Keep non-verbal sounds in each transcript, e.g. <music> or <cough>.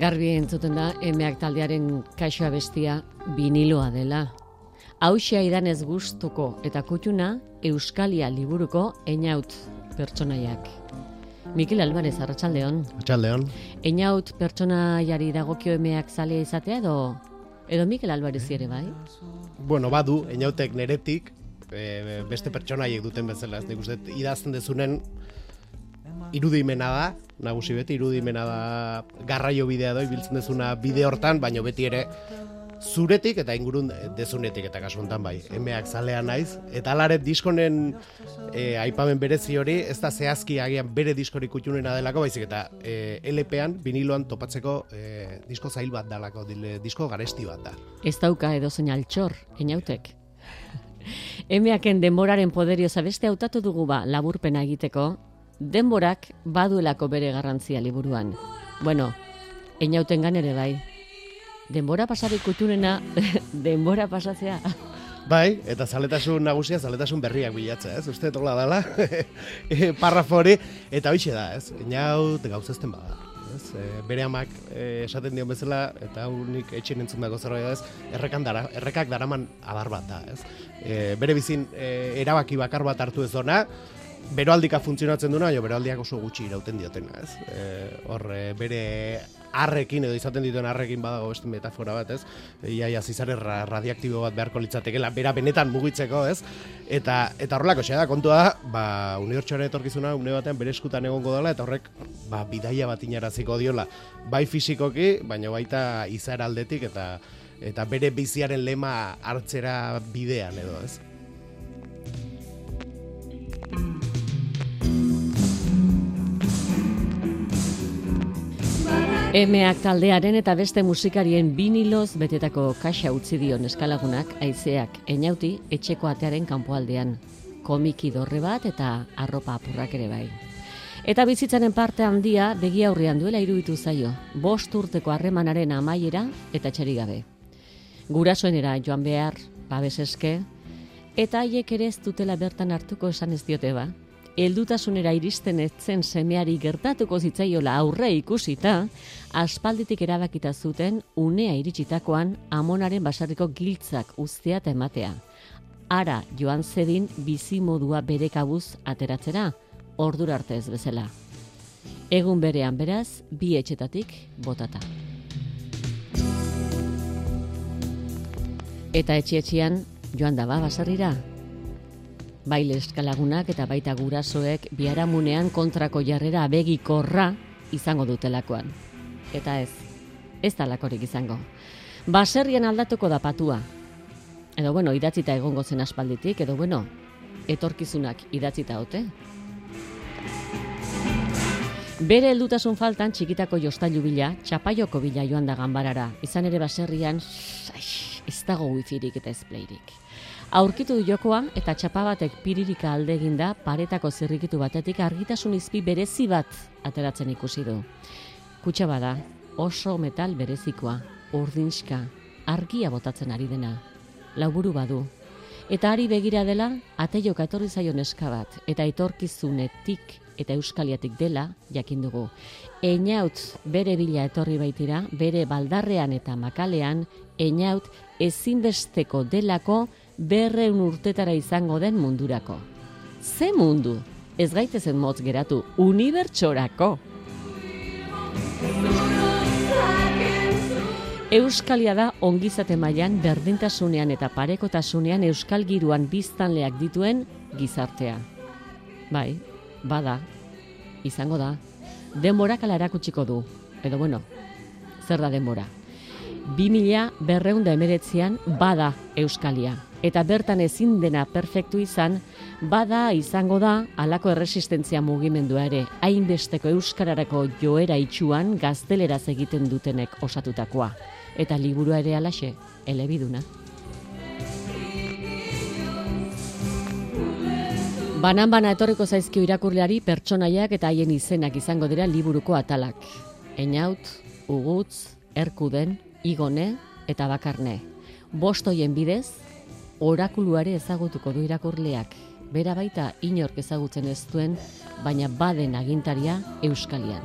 Garbi entzuten da, emeak taldearen kaixoa bestia biniloa dela. Hauxea idan ez gustuko eta kutxuna Euskalia liburuko einaut pertsonaiak. Mikel Alvarez, arratsaldeon. Atxaldeon. Einaut pertsonaiari dagokio emeak zalea izatea edo edo Mikel Alvarez ere bai? Bueno, badu, enautek neretik, e, beste pertsonaiek duten bezala, ez nik uste, idazten dezunen irudimena da, nagusi beti irudimena da garraio bidea da, ibiltzen dezuna bide hortan, baino beti ere zuretik eta ingurun dezunetik eta kasu honetan bai, emeak zalea naiz, eta alaret diskonen e, aipamen berezi hori, ez da zehazki agian bere diskori kutxunena delako, baizik eta e, LP-an, viniloan topatzeko e, disko zail bat dalako, dile, disko garesti bat da. Ez dauka edo zein altxor, enautek. <laughs> Emeaken denboraren poderio zabeste hautatu dugu ba laburpena egiteko, denborak baduelako bere garrantzia liburuan. Bueno, enautengan ere bai. Denbora pasarik kutunena, <laughs> denbora pasatzea. Bai, eta zaletasun nagusia, zaletasun berriak bilatzea, ez? Uste tola dala, <laughs> e, parrafo hori, eta hoxe da, ez? Inaut gauzazten bada. Ez? E, bere amak e, esaten dion bezala, eta unik etxen entzun dago zerbait da, ez? Errekan dara, errekak daraman adar bat da, ez? E, bere bizin e, erabaki bakar bat hartu ez dona, beroaldika funtzionatzen duna, jo beroaldiak oso gutxi irauten diotena, ez? E, hor, e, bere arrekin edo izaten dituen arrekin badago beste metafora bat, ez? Iaia zizare ra radiaktibo bat beharko litzatekeela, bera benetan mugitzeko, ez? Eta eta horrelako da kontua da, ba unibertsoaren etorkizuna une batean bere eskutan egongo dela eta horrek ba bidaia bat inaraziko diola, bai fisikoki, baina baita izar aldetik eta eta bere biziaren lema hartzera bidean edo, ez? Emeak taldearen eta beste musikarien biniloz betetako kaxa utzi dion eskalagunak aizeak enauti etxeko atearen kanpoaldean. Komiki dorre bat eta arropa apurrak ere bai. Eta bizitzaren parte handia begi aurrean duela iruditu zaio, bost urteko harremanaren amaiera eta txeri gabe. Gurasoenera joan behar, babeseske, eta haiek ere ez dutela bertan hartuko esan ez diote ba. Heldutasunera iristen etzen semeari gertatuko zitzaiola aurre ikusita, aspalditik erabakita zuten unea iritsitakoan amonaren basarriko giltzak uztea eta ematea. Ara joan zedin bizimodua bere kabuz ateratzera, ordura arte ez bezala. Egun berean beraz, bi etxetatik botata. Eta etxietxian joan daba basarrira, baile eskalagunak eta baita gurasoek biharamunean kontrako jarrera abegikorra izango dutelakoan. Eta ez, ez talakorik izango. Baserrian aldatuko da patua. Edo bueno, idatzita egongo zen aspalditik, edo bueno, etorkizunak idatzita ote. Bere heldutasun faltan txikitako jostailu bila, txapaioko bila joan da ganbarara. Izan ere baserrian, aix, ez dago wifirik eta ezpleirik. Aurkitu du jokoa eta txapa batek piririka alde eginda paretako zirrikitu batetik argitasun izpi berezi bat ateratzen ikusi du. Kutsa bada, oso metal berezikoa, urdinska, argia botatzen ari dena. Lauburu badu. Eta ari begira dela, ateioka etorri zaio neska bat, eta etorkizunetik eta euskaliatik dela, jakin dugu. Einaut bere bila etorri baitira, bere baldarrean eta makalean, einaut ezinbesteko delako berreun urtetara izango den mundurako. Ze mundu? Ez gaitezen motz geratu, unibertsorako. Euskalia da ongizate mailan berdintasunean eta parekotasunean euskal giruan biztanleak dituen gizartea. Bai, bada, izango da. Denborak ala erakutsiko du. Edo bueno, zer da denbora? 2000 berreunda emeretzean bada Euskalia. Eta bertan ezin dena perfektu izan, bada izango da halako erresistentzia mugimendua ere, hainbesteko euskararako joera itxuan gazteleraz egiten dutenek osatutakoa. Eta liburua ere alaxe, elebiduna. Banan-bana etorriko zaizkio irakurleari pertsonaiak eta haien izenak izango dira liburuko atalak. Einaut, Ugutz, Erkuden, Igone eta Bakarne. Bostoien bidez, orakuluare ezagutuko du irakurleak. Bera baita inork ezagutzen ez duen, baina baden agintaria Euskalian.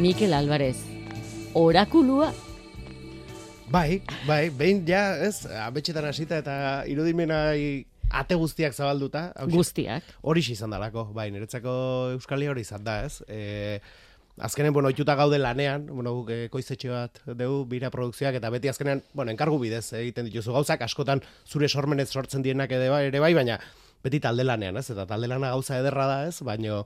Mikel Alvarez, orakulua Bai, bai, behin ja, ez, abetxetan hasita eta irudimenai ate guztiak zabalduta. hauxe- guztiak. Hori izan dalako, bai, niretzako Euskalia hori izan da, ez? E, azkenen, bueno, oituta gaude lanean, bueno, guk eh, koizetxe bat dugu, bira produkzioak, eta beti azkenean, bueno, enkargu bidez egiten dituzu gauzak, askotan zure sormenez sortzen dienak ere bai, ere bai, baina beti talde lanean, ez? Eta talde lana gauza ederra da, ez? Baina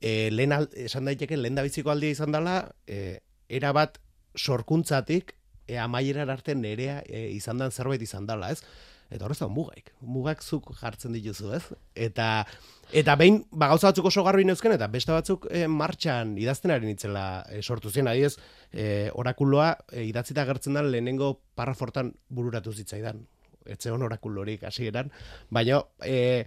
e, lehen al, esan daiteke, lehen da biziko aldia izan dela, e, era bat sorkuntzatik, e, amaierar arte nerea e, izan dan zerbait izan dela, ez? Eta horrez da mugaik. Mugak zuk jartzen dituzu, ez? Eta eta behin ba gauza batzuk oso garbi neuzken eta beste batzuk e, martxan idazten ari nitzela e, sortu zen adibidez, e, orakuloa e, idatzita agertzen da lehenengo parrafortan bururatu zitzaidan. Etzegon orakulorik hasieran, baina e,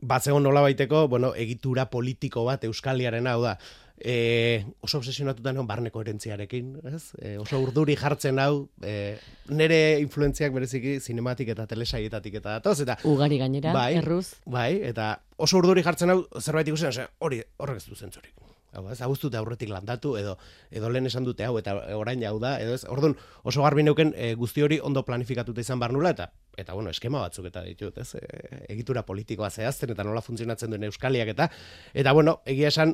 batzegon nola baiteko, bueno, egitura politiko bat euskaliarena, hau da, e, oso obsesionatuta neon barne koherentziarekin, ez? E, oso urduri jartzen hau, e, nere influentziak bereziki sinematik eta telesaietatik eta datoz, eta Ugari gainera, Bai. erruz. bai, eta oso urduri jartzen hau zerbait ikusten, hori horrek ez du zentzurik. Hau, ez, hau dute aurretik landatu, edo, edo lehen esan dute hau, eta orain hau da, edo ez, orduan oso garbi neuken e, guzti hori ondo planifikatuta izan bar nula, eta, eta bueno, eskema batzuk eta ditut, ez, e, egitura politikoa zehazten, eta nola funtzionatzen duen euskaliak, eta, eta bueno, egia esan,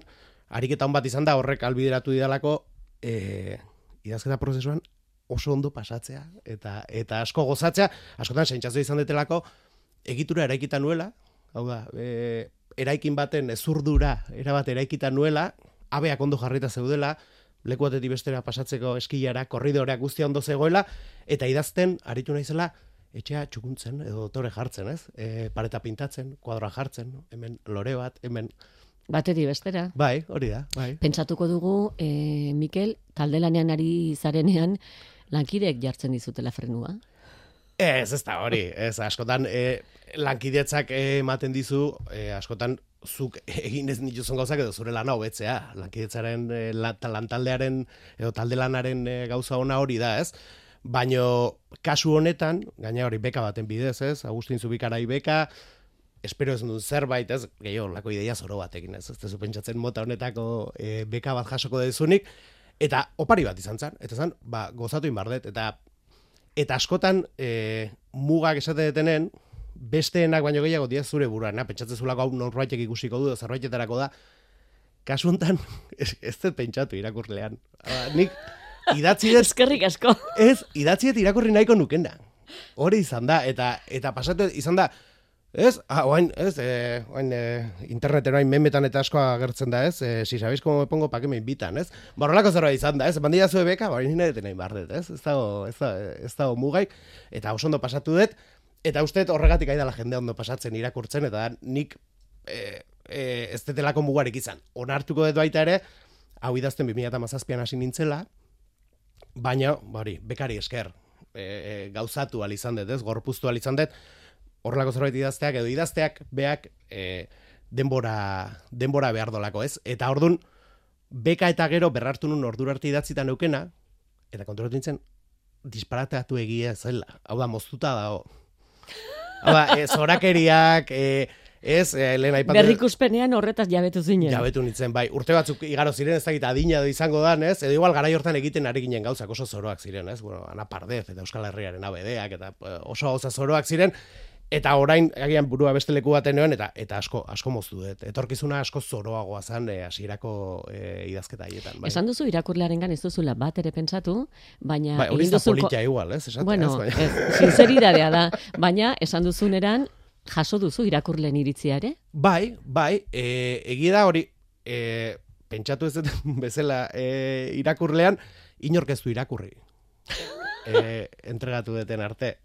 ariketa hon bat izan da, horrek albideratu didalako, e, idazketa prozesuan oso ondo pasatzea, eta, eta asko gozatzea, askotan sentsazio izan detelako, egitura eraikita nuela, hau da, e, eraikin baten ezurdura, erabat eraikita nuela, abeak ondo jarrita zeudela, leku batetik bestera pasatzeko eskilara, korridoreak guztia ondo zegoela, eta idazten, aritu naizela, etxea txukuntzen, edo dotore jartzen, ez? E, pareta pintatzen, kuadroa jartzen, hemen lore bat, hemen... Batetik bestera. Bai, hori da, bai. Pentsatuko dugu, e, Mikel, talde lanean ari zarenean, lankidek jartzen dizutela frenua. Ez, ez da hori, ez, askotan e, lankidetzak eh, ematen dizu, e, askotan zuk egin ez dituzun gauzak edo zure lana hobetzea. Lankidetzaren, e, la- ta- lantaldearen edo talde lanaren e, gauza ona hori da, ez? Baino kasu honetan, gaina hori beka baten bidez, ez? Agustin Zubikarai beka, espero ez duen zerbait, ez? Gehiago, lako ideia zoro batekin, ez? Ez tezu pentsatzen mota honetako e, beka bat jasoko dezunik, eta opari bat izan zen, eta zen, ba, gozatu inbardet, eta eta askotan e, mugak esate detenen, besteenak baino gehiago dia zure buruan, pentsatzen zulako hau norbaitek ikusiko du, zerbaitetarako da, kasu hontan, <laughs> ez, ez dut pentsatu irakurlean. Hala, nik idatzi dut, <laughs> Eskerrik asko. ez, idatzi dut irakurri nahiko nukena. Hori izan da, eta eta pasate izan da, ez, ah, oain, ez, eh, oain, eh, interneten oain memetan eta asko agertzen da, ez, eh, si sabéis cómo me pongo, pa que me invitan, ez, borrolako zerbait izan da, ez, bandia zue beka, ba, nire deten nahi bardet, ez, ez dago, ez dago, ez dago mugaik, eta oso ondo pasatu dut, eta uste horregatik aidala jende ondo pasatzen irakurtzen, eta nik e, e, ez detelako mugarik izan. Onartuko dut baita ere, hau idazten 2017an hasi nintzela, baina, ba hori, bekari esker, e, e, gauzatu al izan dut, ez, gorpuztu al izan dut, horrelako zerbait idazteak, edo idazteak beak e, denbora, denbora behar dolako, ez? Eta ordun beka eta gero berrartu nun ordura arte idatzita neukena, eta konturatu nintzen, disparateatu egia zela. Hau da, moztuta dago. Hau da, e, zorakeriak, e, ez, e, lehen aipatu... Berrikuspenean horretaz jabetu zinen. Jabetu nintzen, bai, urte batzuk igaro ziren, ez dakit adina edo izango dan, ez? Edo igual garai hortan egiten ari ginen gauzak oso zoroak ziren, ez? Bueno, Ana Pardez eta Euskal Herriaren abedeak eta eh, oso gauza zoroak ziren, eta orain agian burua beste leku baten eta eta asko asko moztu dut. Etorkizuna asko zoroagoa zan eh, hasierako eh, idazketa haietan, bai. Esan duzu irakurlearengan ez duzula bat ere pentsatu, baina Bai, hori duzu politia igual, ez? Esatea, Bueno, ez, baina- ez, sinceridadea da, baina esan duzuneran jaso duzu irakurleen iritzia ere? Bai, bai, e, egia da hori, e, pentsatu ez <laughs> bezala e, irakurlean, inork ez du irakurri. <laughs> E, entregatu deten arte.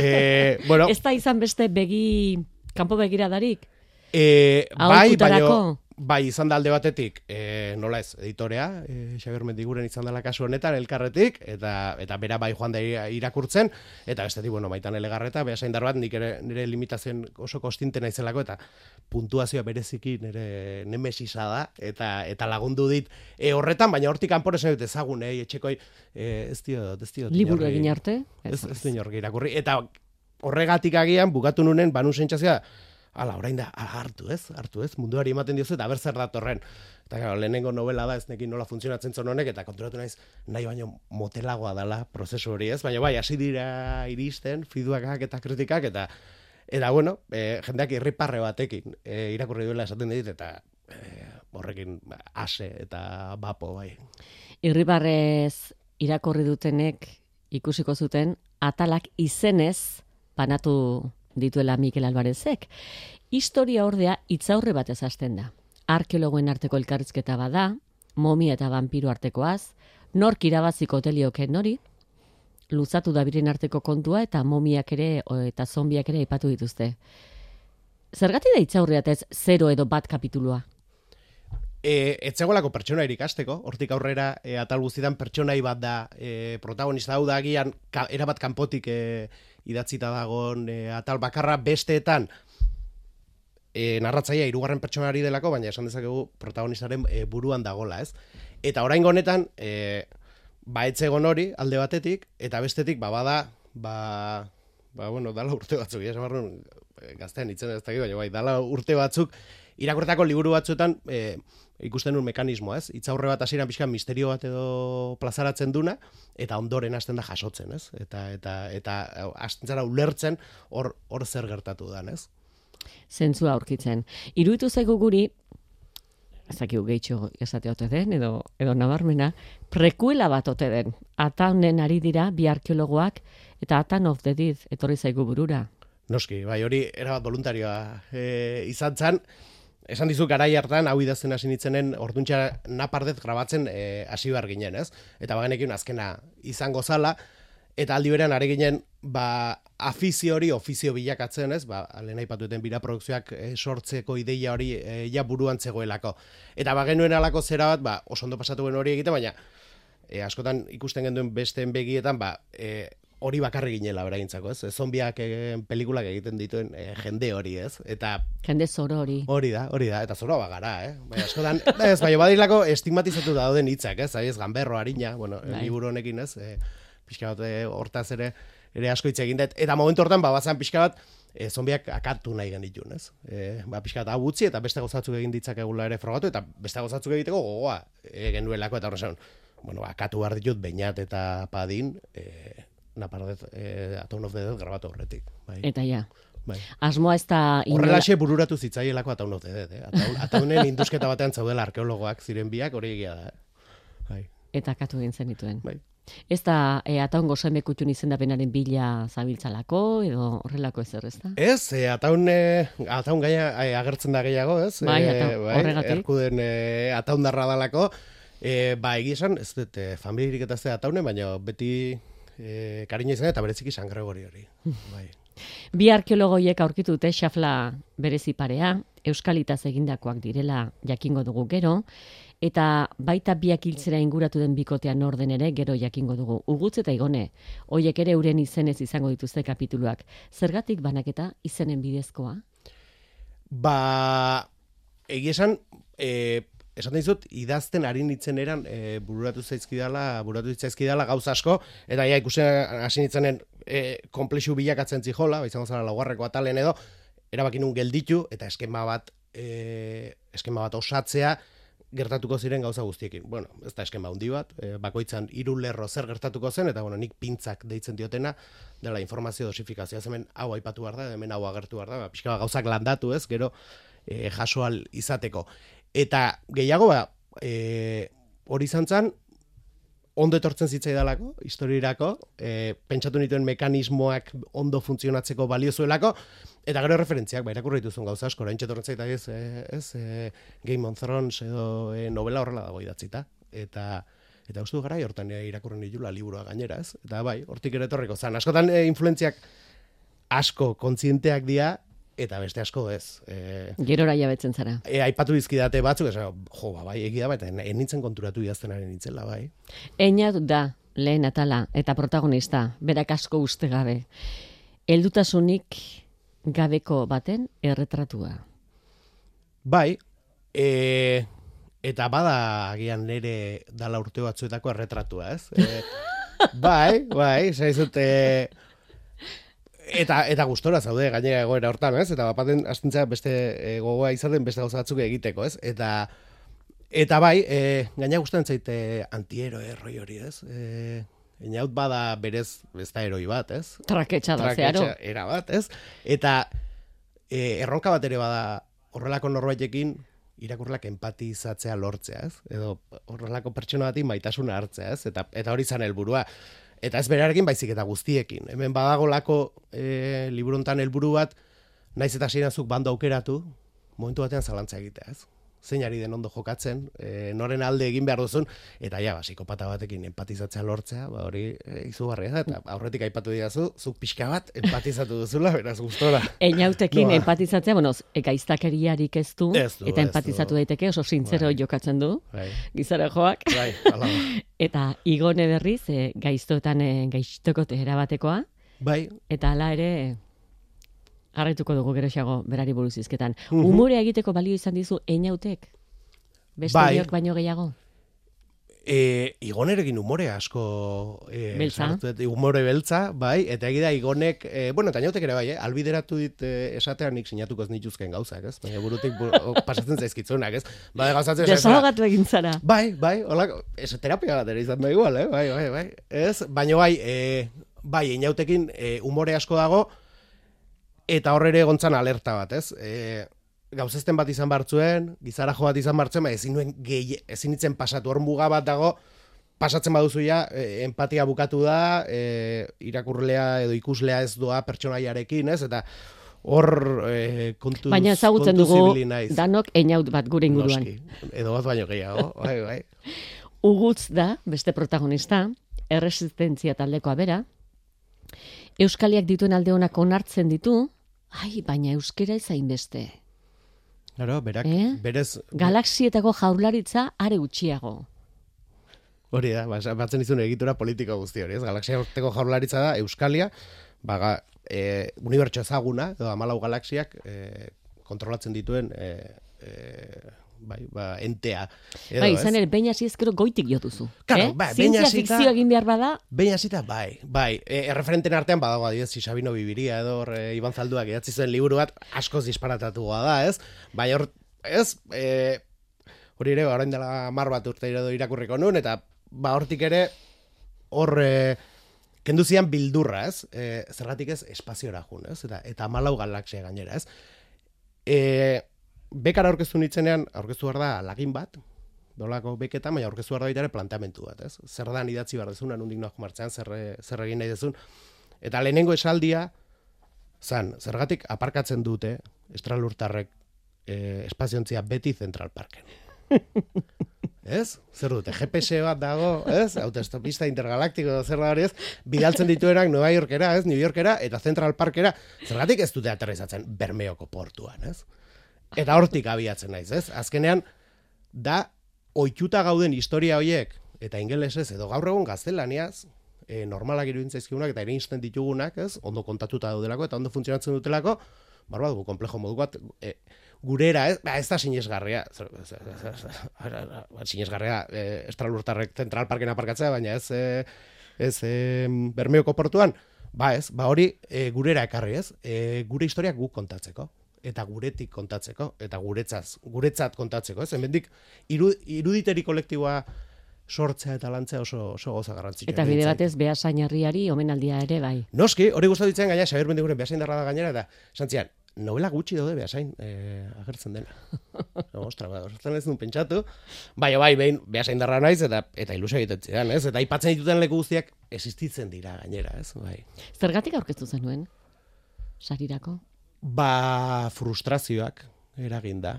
E, bueno, Ez da izan beste begi, kanpo begiradarik? e, bai, Aholkutarako? Bai izan da alde batetik, e, nola ez, editorea, e, Xabier Mendiguren izan dela kasu honetan, elkarretik, eta eta bera bai joan da irakurtzen, eta bestetik, bueno, maitan elegarreta, beha zaindar bat, nik ere, nire limitazioen oso kostinte naizelako, eta puntuazioa bereziki nire nemesisa da, eta eta lagundu dit e, horretan, baina hortik kanpor esan dut ezagun, eh, etxekoi, e, ez dio, ez dio. Liburu egin arte? Ez, ez du inorgi irakurri. Eta horregatik agian, bukatu nunen, banu sentsazioa, ala, orain da, ala, hartu ez, hartu ez, munduari ematen diozu, eta ber zer datorren. Eta claro, lehenengo novela da, ez nekin nola funtzionatzen zon honek, eta konturatu naiz, nahi baino motelagoa dela prozesu hori ez, baina bai, hasi dira iristen, feedbackak eta kritikak, eta eta bueno, e, jendeak irriparre batekin e, irakurri duela esaten dit, eta e, horrekin ba, ase eta bapo, bai. Irribarrez irakorri dutenek ikusiko zuten atalak izenez banatu dituela Mikel Alvarezek. Historia ordea itzaurre batez hasten da. Arkeologoen arteko elkarrizketa bada, momia eta vampiro artekoaz, nork irabaziko telioke nori, luzatu da biren arteko kontua eta momiak ere eta zombiak ere aipatu dituzte. Zergatik da itzaurrea ez zero edo bat kapitulua? E, etzegoelako pertsonairik ikasteko, hortik aurrera e, atal guztietan pertsonai bat da e, protagonista. Hau da agian ka, erabat kanpotik e, idatzita dagon e, atal bakarra. Besteetan e, narratzaia hirugarren pertsonari delako, baina esan dezakegu protagonistaren e, buruan dagola, ez? Eta orain honetan, e, ba etzegon hori alde batetik, eta bestetik, ba bada, ba, ba bueno, dala urte batzuk, ja, esabarrun, e, gaztean itzen ez dakit, baina bai, dala urte batzuk, irakurtako liburu batzuetan, e, ikusten un mekanismoa, ez? Itzaurre bat hasieran pixka misterio bat edo plazaratzen duna eta ondoren hasten da jasotzen, ez? Eta eta eta hasten zara ulertzen hor hor zer gertatu dan, ez? zentzua aurkitzen. Iruditu zaigu guri, ez dakigu gehitxo esate ote den, edo, edo nabarmena, prekuela bat ote den. Ata honen ari dira bi arkeologoak, eta Atan of the Dead etorri zaigu burura. Noski, bai, hori erabat voluntarioa e, izan zen, esan dizu garai hartan, hau idazten hasi nitzenen, orduntxa napardet grabatzen e, hasi behar ginen, ez? Eta bagenekin azkena izango zala, eta aldi berean ari ginen, ba, afizio hori ofizio bilakatzen, ez? Ba, lehen aipatu duten bira produkzioak e, sortzeko ideia hori e, ja buruan zegoelako. Eta bagenuen alako zera bat, ba, oso ondo pasatu hori egite, baina e, askotan ikusten genduen besteen begietan, ba, e, hori bakarri ginela beraintzako, ez? Zombiak e, pelikulak egiten dituen e, jende hori, ez? Eta Jende zoro hori. Hori da, hori da, eta zoroa bagara, eh? Bai, askotan, ez, bai, badilako estigmatizatu dauden hitzak, ez? Ez, ganberro, harina, bueno, Bai. liburu honekin, ez? E, pixka bat, e, hortaz ere, ere asko hitz egin dut. Eta momentu hortan, ba, bazan pixka bat, e, zombiak akatu nahi genitun, ez? E, ba, pixka bat, hau utzi, eta beste gozatzuk egin ditzakegula ere frogatu, eta beste gozatzuk egiteko gogoa e, genuelako, eta horren bueno, ba, akatu behar ditut, bainat eta padin, e, napardet, e, Aton of the Dead grabatu horretik. Bai, Eta ja, bai. asmoa ez da inola- Horrelaxe bururatu zitzaielako Ataun of the Dead, eh? Ataun, <laughs> ataunen induzketa batean zaudela arkeologoak ziren biak, hori egia da, eh? Bai, eta katu egin zenituen. bai. Ez da e, ataun gozemekutun izendapenaren bila zabiltzalako, edo horrelako ezer, ez da? Ez, e, ataun, e, ataun gaia e, agertzen da gehiago, ez? Bai, E, Ataun, horregatik. Erkuden e, ataun darra dalako. E, ba, egia esan, ez dut, e, familirik eta ze ataunen, baina beti e, kariño izan eta bereziki San Gregori hori. <laughs> Bai. Bi arkeologoiek aurkitu dute xafla berezi parea, euskalitaz egindakoak direla jakingo dugu gero, eta baita biak hiltzera inguratu den bikotean orden ere gero jakingo dugu. Ugutz eta igone, hoiek ere euren izenez izango dituzte kapituluak. Zergatik banaketa izenen bidezkoa? Ba, egia esan, e, esaten dizut, idazten ari nitzen eran e, bururatu zaizkidala, bururatu zaizkidala gauza asko, eta ja ikusten hasi nitzenen e, komplexu bilakatzen zijola, ba, izango zara laugarreko atalen edo, erabaki nun gelditu, eta eskema bat, e, eskema bat osatzea, gertatuko ziren gauza guztiekin. Bueno, ez da eskema handi bat, e, bakoitzan hiru lerro zer gertatuko zen, eta bueno, nik pintzak deitzen diotena, dela informazio dosifikazioa, hemen hau aipatu behar da, hemen hau agertu behar da, ba, pixka bat gauzak landatu ez, gero e, jasoal izateko. Eta gehiago, ba, e, hori izan zen, ondo etortzen zitzaidalako, historiirako, e, pentsatu nituen mekanismoak ondo funtzionatzeko balio zuelako, eta gero referentziak, ba, irakurri dituzun gauza asko, orain txetorren zaita ez, e, ez e, Game of Thrones edo e, novela horrela dago idatzita, eta eta uste du gara hortan e, irakurri nitula liburua gainera, ez? Eta bai, hortik ere etorriko zan. Askotan e, influentziak asko kontzienteak dira, eta beste asko ez. E, Gerora jabetzen zara. e, aipatu dizkidate batzuk, esan, jo, ba, bai, egia da, eta enintzen konturatu idaztenaren nintzela, bai. Eina da lehen atala eta protagonista, berak asko uste gabe. Heldutasunik gabeko baten erretratua. Bai, e, eta bada agian nire dala urte batzuetako erretratua, ez? E, <laughs> bai, bai, zaizut, e, eta, eta gustora zaude gainera egoera hortan, ez? Eta bapaten astintzea beste e, gogoa izaten beste gauza batzuk egiteko, ez? Eta, eta bai, e, gaina gustatzen zaite antiero erroi hori, ez? E, Inaut bada berez, ez da eroi bat, ez? Traketxa da, zeharo. Era bat, ez? Eta e, erronka bat ere bada horrelako norbaitekin irakurlak empatizatzea lortzea, ez? Edo horrelako pertsona bati maitasuna hartzea, ez? Eta, eta hori zan helburua. Eta ez berarekin baizik eta guztiekin. Hemen badagolako e, liburuntan helburu bat, naiz eta zuk bando aukeratu, momentu batean zalantza egitea, ez? Zein ari den ondo jokatzen, e, noren alde egin behar duzun, eta ja, ba, psikopata batekin empatizatzea lortzea, ba, hori e, izugarria da, eta aurretik aipatu didazu, zuk pixka bat empatizatu duzula, beraz gustora. <laughs> Einautekin empatizatzea, bueno, ekaiztakeriarik ez du, Ez du, eta ez empatizatu du. daiteke, oso sintzero Bai. jokatzen du, Bai, gizara joak. bai. <laughs> Eta igone berriz, e, gaiztoetan e, gaiztokote erabatekoa, Bai, eta hala ere jarraituko dugu geroxago berari buruz izketan. Mhm. Umorea egiteko balio izan dizu einautek? Beste Bai. baino gehiago? E, igonerekin umore asko e, Beltza. sartu umore beltza, bai, eta egida igonek, e, bueno, eta ere bai, eh, albideratu dit e, esatean nik sinatuko ez nituzken gauzak, ez? Baina burutik bu, pasatzen zaizkitzunak, ez? Bai, gauzatzen Desahogatu egin zara. Bai, bai, holako, ez terapia bat ere izan da igual, eh? Bai, bai, bai. Ez, baina bai, e, bai, inautekin e, umore asko dago, eta hor ere egontzan alerta bat, ez? E, gauzezten bat izan bartzuen, gizara jo bat izan bartzuen, ba, ezin nuen gehi, ezin nitzen pasatu, hor muga bat dago, pasatzen baduzu ja, e, empatia bukatu da, e, irakurlea edo ikuslea ez doa pertsonaiarekin, ez? Eta hor e, kontuz, Baina ezagutzen dugu danok einaut bat gure inguruan. Noski, edo bat baino gehiago, bai, bai. <laughs> Ugutz da, beste protagonista, erresistentzia taldekoa bera, Euskaliak dituen alde honak onartzen ditu, ai, baina euskera ez hainbeste. Claro, berak, Eh? berez, Galaxietako jaurlaritza are gutxiago. hori da, ba, batzen izun egitura politiko guzti hori, ez? Galaxia urteko jaurlaritza da, Euskalia, baga, e, unibertso ezaguna, edo amalau galaxiak e, kontrolatzen dituen e, e, bai, ba, entea. Edo, bai, izan ere, behin hasi ezkero goitik jotuzu. Claro, eh? bai, Zientzia hasita- fikzio egin behar bada, Behin hasita, bai, bai. E, erreferenten artean badago adibidez, si Sabino Bibiria edo e, Iban Zalduak idatzi zuen liburu bat askoz disparatatua da, ez? Bai, hor, ez? E, hori ere, orain dela mar bat urte edo irakurriko nun, eta ba, hortik ere, hor, e, kendu zian bildurra, ez? E, zergatik ez, espaziora jun, ez? Eta, eta malau galaxia gainera, ez? E, bekara aurkeztu nitzenean, aurkeztu behar da lagin bat, dolako beketan, baina aurkeztu behar da baita ere planteamentu bat, ez? Zer da idatzi behar dezun, nondik noak martzean, zer, zer egin nahi dezun. Eta lehenengo esaldia, zan, zergatik aparkatzen dute estralurtarrek e, espaziontzia beti Central Parken. <laughs> ez? Zer dute, GPS bat dago, ez? Autostopista intergalaktiko zer da hori ez? Bidaltzen dituenak Nueva Yorkera, ez? New Yorkera eta Central Parkera. Zergatik ez dute aterrizatzen Bermeoko portuan, ez? Eta hortik abiatzen naiz, ez? Azkenean, da, oituta gauden historia hoiek, eta ingelesez, edo gaur egun gaztelaniaz, e, normalak iruditzen zaizkigunak eta irinsten ditugunak, ez? Ondo kontatuta daudelako eta ondo funtzionatzen dutelako, barba dugu, komplejo modu bat, e, gurera, ez, ba, ez da sinesgarria, <laughs> sinesgarria e, estralurtarrek zentral parken aparkatzea, baina ez, e, ez e, Bermeoko portuan, ba ez, ba hori e, gurera ekarri ez, e, gure historiak guk kontatzeko eta guretik kontatzeko, eta guretzaz, guretzat kontatzeko, ez? Hemendik iru, iruditeri kolektiboa sortzea eta lantzea oso, oso goza garrantzitsua. eta bide batez behasain herriari omenaldia ere bai. Noski, hori gustatu ditzen gaina Xabier Mendiguren behasain darra da gainera eta santzian, novela gutxi daude behasain eh, agertzen dena. <laughs> no, ostra, ba, horretan ez duen pentsatu. Bai, bai, behin behasain darra naiz eta eta ilusio egiten zidan, ez? Eta aipatzen dituten leku guztiak existitzen dira gainera, ez? Bai. Zergatik aurkeztu zenuen? Sarirako? Ba, frustrazioak eragin da.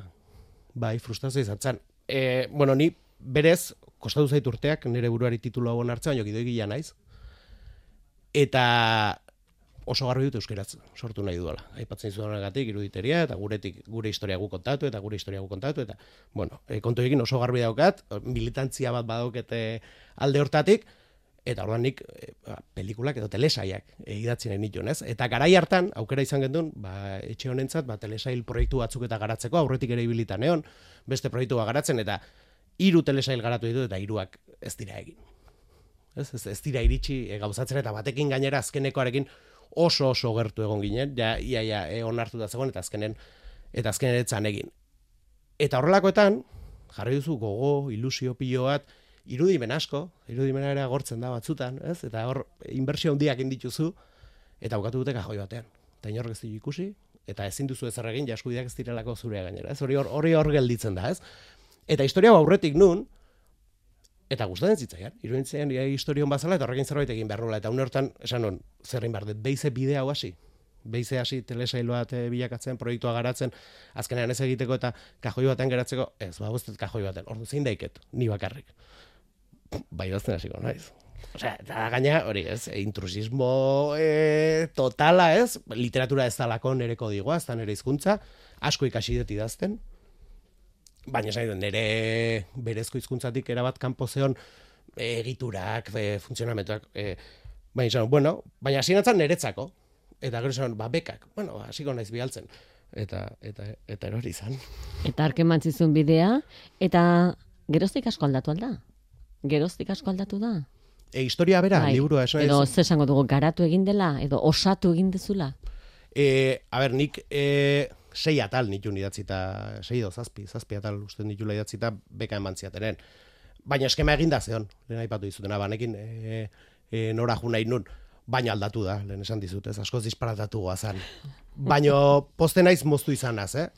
Bai, frustrazio izatzen. E, bueno, ni berez, kostatu zait urteak nire buruari titulu hau hartzea, baina gidoi gila naiz. Eta oso garbi dut euskeraz sortu nahi duela. Aipatzen zuenagatik iruditeria eta guretik gure historia gu kontatu eta gure historia gu kontatu eta bueno, e, kontu egin oso garbi daukat, militantzia bat badaukete alde hortatik eta orduan nik e, ba, pelikulak edo telesaiak e, idatzi nahi nituen, ez? Eta garai hartan aukera izan gendun, ba, etxe honentzat ba, telesail proiektu batzuk eta garatzeko aurretik ere ibilitan egon, beste proiektua garatzen eta hiru telesail garatu ditu eta hiruak ez dira egin. Ez, ez, ez dira iritsi e, gauzatzen eta batekin gainera azkenekoarekin oso oso gertu egon ginen, ja, ia, ia, e, onartu da zegoen, eta azkenen, eta azkenen etzan egin. Eta horrelakoetan, jarri duzu gogo, ilusio pilo bat, irudimen asko, irudimena ere agortzen da batzutan, ez? Eta hor, inbertsio handiak indituzu, eta bukatu dute kajoi batean. Eta inork ez ikusi, eta ezin duzu ezer egin, jaskuideak ez direlako zurea gainera, ez? Hori hor, hori hor gelditzen da, ez? Eta historia aurretik nun, Eta gustatzen zitzaian, iruditzen ja, historion bazala eta horrekin zerbait egin behar Eta une hortan, esan non, zerrin behar dut, beize bide hau hasi. Beize hasi telesailo bat eh, bilakatzen, proiektua garatzen, azkenean ez egiteko eta kajoi baten geratzeko, ez, ba, guztet kajoi baten, ordu zein daiket, ni bakarrik. Bai dazten hasiko, naiz. Osea, eta gaina, hori, ez, intrusismo e, totala, ez, literatura ez dalako nere kodigoa, ez da nere hizkuntza, asko ikasi dut idazten, baina esan nire berezko hizkuntzatik erabat kanpo zeon egiturak, e, funtzionamentuak, e, baina esan, bueno, baina hasi natzen niretzako, eta gero esan, ba, bekak, bueno, hasiko naiz bialtzen, eta, eta, eta erori izan. Eta arke mantzizun bidea, eta geroztik asko aldatu alda? Geroztik asko aldatu da? E, historia bera, bai. liburua, esan Edo, ze esango dugu, garatu egin dela, edo osatu egin dezula? E, a ber, nik, e, sei atal nitun idatzita, sei do, zazpi, zazpi atal uste nitula idatzita beka eman ziatenen. Baina eskema eginda zeon, lehen aipatu dizutena, banekin e, e, nora ju nahi nun, baina aldatu da, lehen esan dizut, ez askoz disparatatu goazan. Baina poste naiz moztu izanaz, eh?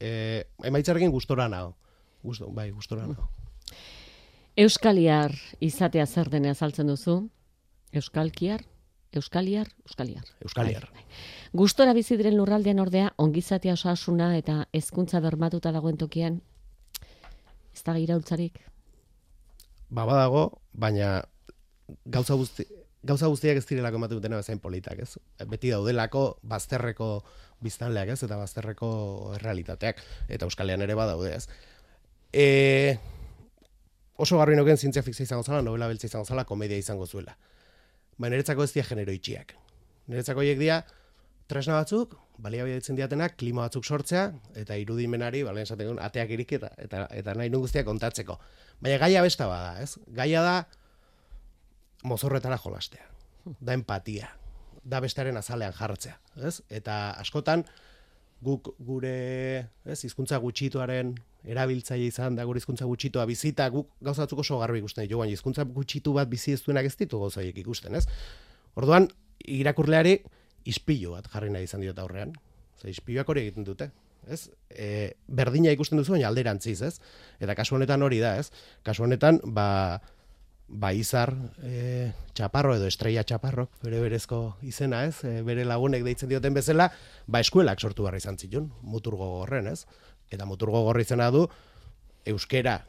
E, emaitzarekin gustora nago. Gusto, bai, gustora nago. Euskaliar izatea zer denea saltzen duzu? Euskalkiar? Euskaliar? Euskaliar. Euskaliar. Bai, bai. Gustora bizi diren lurraldean ordea ongizatea osasuna eta hezkuntza bermatuta dagoen tokian ez da iraultzarik. Ba badago, baina gauza guzti gauza guztiak ez direlako ematen dutena bezain politak, ez? Beti daudelako bazterreko biztanleak, ez? Eta bazterreko errealitateak eta Euskalean ere badaude, ez? E, oso garbi noken zientzia fikzia izango zala, novela beltza izango zala, komedia izango zuela. Baina niretzako ez dia genero itxiak. Niretzako hiek dia, tresna batzuk, balia ditzen diatenak, klima batzuk sortzea, eta irudimenari, balen esaten ateak irik eta, eta, eta nahi guztiak kontatzeko. Baina gaia besta bada, ez? Gaia da mozorretara jolastea, da empatia, da bestaren azalean jartzea, ez? Eta askotan, guk gure, ez, hizkuntza gutxituaren erabiltzaile izan da gure hizkuntza gutxitua bizita guk gauza batzuk oso garbi ikusten baina hizkuntza gutxitu bat bizi ez duenak ez ditu gauzaiek ikusten, ez? Orduan irakurleari ispilu bat jarri nahi izan diot aurrean. Ze ispiluak hori egiten dute, ez? E, berdina ikusten duzu baina alderantziz, ez? Eta kasu honetan hori da, ez? Kasu honetan, ba ba izar e, txaparro edo estrella txaparro, bere berezko izena, ez? E, bere lagunek deitzen dioten bezala, ba eskuelak sortu barra izan zitun, muturgo gorren, ez? Eta muturgo gorri izena du, euskera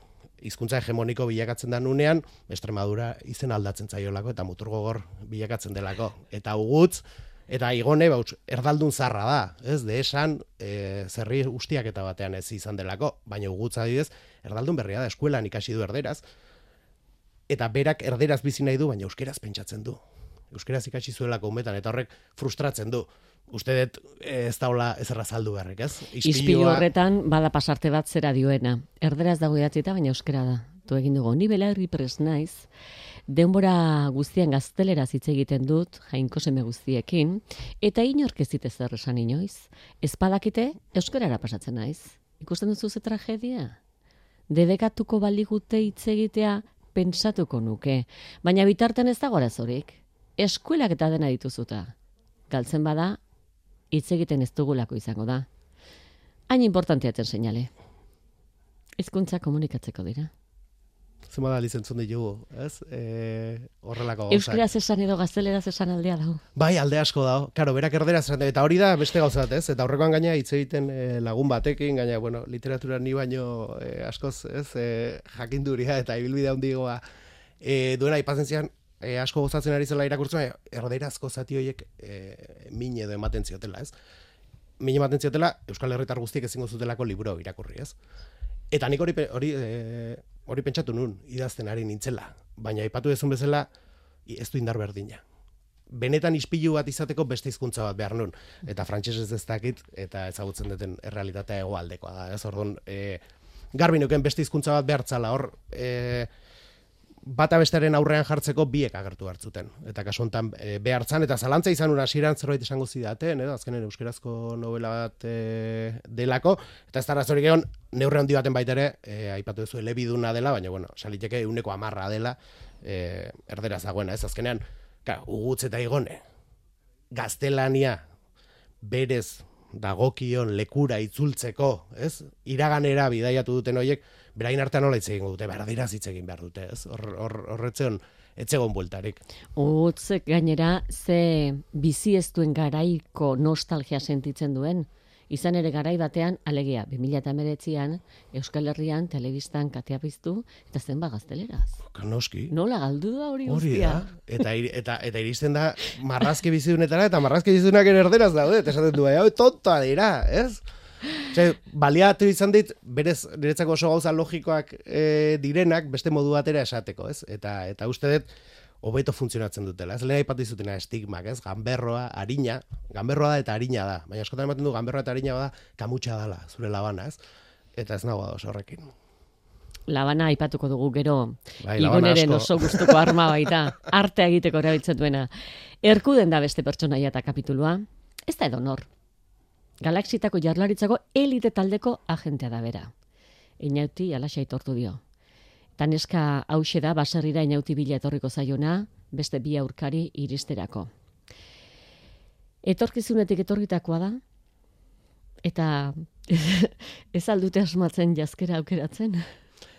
hizkuntza hegemoniko bilakatzen da nunean, Estremadura izen aldatzen zaiolako eta muturgogor bilakatzen delako. Eta ugutz, Eta igone, bautz, erdaldun zarra da, ez, de esan, e, zerri ustiak eta batean ez izan delako, baina ugutza didez, erdaldun berria da, eskuelan ikasi du erderaz, eta berak erderaz bizi nahi du, baina euskeraz pentsatzen du. Euskeraz ikasi zuelako umetan, eta horrek frustratzen du. Uste dut ez daula ez errazaldu berrek, ez? Ispilu horretan, bada pasarte bat zera dioena. Erderaz dago idatzita, baina euskera da. Tu egin dugu, ni bela pres naiz, denbora guztian gaztelera hitz egiten dut, jainko seme guztiekin, eta inork ez dit ezer esan inoiz. Ez badakite, euskarara pasatzen naiz. Ikusten duzu ze tragedia? Dedekatuko baligute hitz egitea pentsatuko nuke, baina bitarten ez dago arazorik. Eskuelak eta dena dituzuta. Galtzen bada, hitz egiten ez dugulako izango da. Hain importantiatzen seinale. Hizkuntza komunikatzeko dira zema da lizentzun ditugu, ez? E, horrelako gauzak. Euskaraz esan edo gazteleraz esan aldea dago. Bai, alde asko dago. Karo, berak erderaz esan eta hori da beste gauzat, ez? Eta horrekoan gaina hitz egiten e, lagun batekin, gaina, bueno, literatura ni baino e, askoz, ez? E, jakinduria eta ibilbide handigoa e, duena aipatzen zian, e, asko gozatzen ari zela irakurtzen, erdeirazko zati horiek e, min edo ematen ziotela, ez? Min ematen ziotela, Euskal Herritar guztiek ezingo zutelako libro irakurri, ez? Eta nik hori, hori, e, hori pentsatu nun, idazten ari nintzela. Baina aipatu dezun bezala, ez du indar berdina. Benetan ispilu bat izateko beste hizkuntza bat behar nun. Eta frantsesez ez dakit, eta ezagutzen duten errealitatea hegoaldekoa da. Ez orduan, e, garbi nuken beste hizkuntza bat behartzala, hor, e, bata bestearen aurrean jartzeko biek agertu hartzuten. Eta kasu honetan e, behartzan, eta zalantza izan una hasieran zerbait esango zidaten, edo azkenen euskerazko novela bat e, delako, eta ez dara zorik egon, neurre handi baten baita ere, e, aipatu duzu elebiduna dela, baina bueno, saliteke euneko amarra dela, e, erderaz dagoena, ez azkenean, ka, ugutz eta igone, gaztelania berez dagokion lekura itzultzeko, ez? Iraganera bidaiatu duten hoiek, berain artean nola hitz egingo dute, berdiraz hitz egin behar dute, ez? Hor, hor, horretzeon, etzegon bueltarik. Utz gainera ze bizi ez duen garaiko nostalgia sentitzen duen. Izan ere garai batean, alegia, 2008an, Euskal Herrian, telebistan katea piztu, eta zenba gazteleraz. Noski. Nola galdu da hori guztia? Eta, eta, eta iristen da marrazki bizidunetara, eta marrazki bizidunak ere erderaz daude, eta esaten du, hau tonta dira, ez? Ose, baliatu izan dit, berez, niretzako oso gauza logikoak e, direnak, beste modu batera esateko, ez? Eta, eta uste dut, hobeto funtzionatzen dutela. Ez lehen aipatu izutena estigmak, ez? Ganberroa, harina, ganberroa da eta harina da. Baina askotan ematen du ganberroa eta harina bada kamutxa dala, zure labana, ez? Eta ez nago oso horrekin. Labana aipatuko dugu gero. Bai, asko. oso gustuko arma baita. Artea egiteko erabiltzen duena. Erkuden da beste pertsonaia eta kapitulua. Ez da edonor. Galaxitako jarlaritzako elite taldeko agentea da bera. Inauti alaxa aitortu dio. Taneska hause da baserrira inauti bila etorriko zaiona, beste bi aurkari iristerako. Etorkizunetik etorritakoa da, eta <laughs> ez aldute asmatzen jazkera aukeratzen.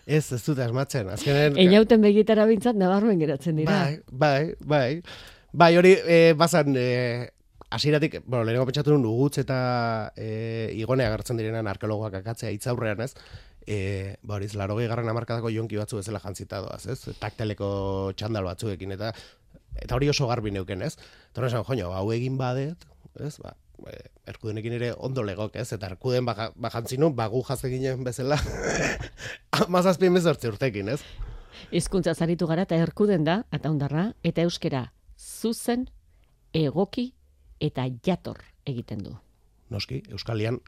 Ez, ez dut asmatzen. Azkenen, Einauten begitara bintzat nabarmen geratzen dira. Bai, bai, bai. Bai, hori, e, bazan, e, hasieratik, bueno, lehenengo pentsatu nun ugutz eta e, igone agertzen direnan arkeologoak akatzea hitzaurrean, ez? E, ba hori, laro garren amarkadako jonki batzu bezala jantzita doaz, ez? Takteleko txandal batzuekin, eta eta hori oso garbi neuken, ez? Hori esan, joño, hau egin badet, ez? Ba, e, erkudenekin ere ondo legok, ez? Eta erkuden baja, bajantzi nun, bagu jazte ginen bezala, <laughs> amazazpien bezortzi urtekin, ez? Hizkuntza zaritu gara eta erkuden da, eta ondarra, eta euskera zuzen, egoki eta jator egiten du. noski, Euskalian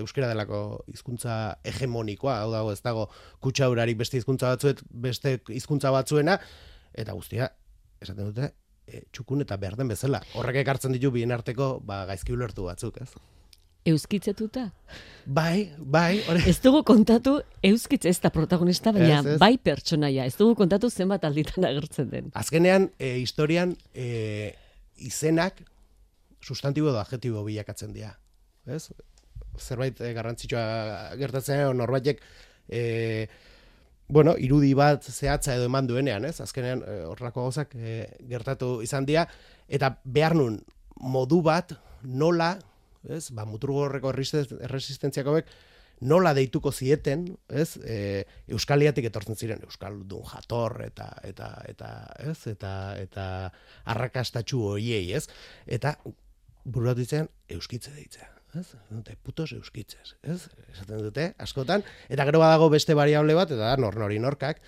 euskera delako hizkuntza hegemonikoa, hau dago ez dago kutsaurarik beste hizkuntza batzuet, beste hizkuntza batzuena, eta guztia, esaten dute, e, txukun eta berden bezala. Horrek ekartzen ditu bien arteko ba, gaizki ulertu batzuk, ez? Euskitzetuta. Bai, bai, hori. Ez dugu kontatu euskitz ez da protagonista, baina Ez, ez. bai pertsonaia. Ez dugu kontatu zenbat alditan agertzen den. Azkenean, e, historian, e, izenak sustantibo edo adjetibo bilakatzen dira. Ez? Zerbait e, garrantzitsua gertatzen da, norbaitek e, bueno, irudi bat zehatza edo eman duenean, ez? Azkenean e, horrelako gauzak e, gertatu izan dira eta behar nun modu bat nola, ez? Ba, muturgorreko erresistentzia- erresistentziakoek nola deituko zieten, ez? E, Euskaliatik etortzen ziren euskaldun jator eta eta eta, ez? Eta eta arrakastatxu hoiei, ez? Eta bururatu izan euskitze deitzea. Ez? Dute, putos euskitzez, ez? Esaten dute, askotan. Eta gero badago beste variable bat, eta da, nor nori norkak,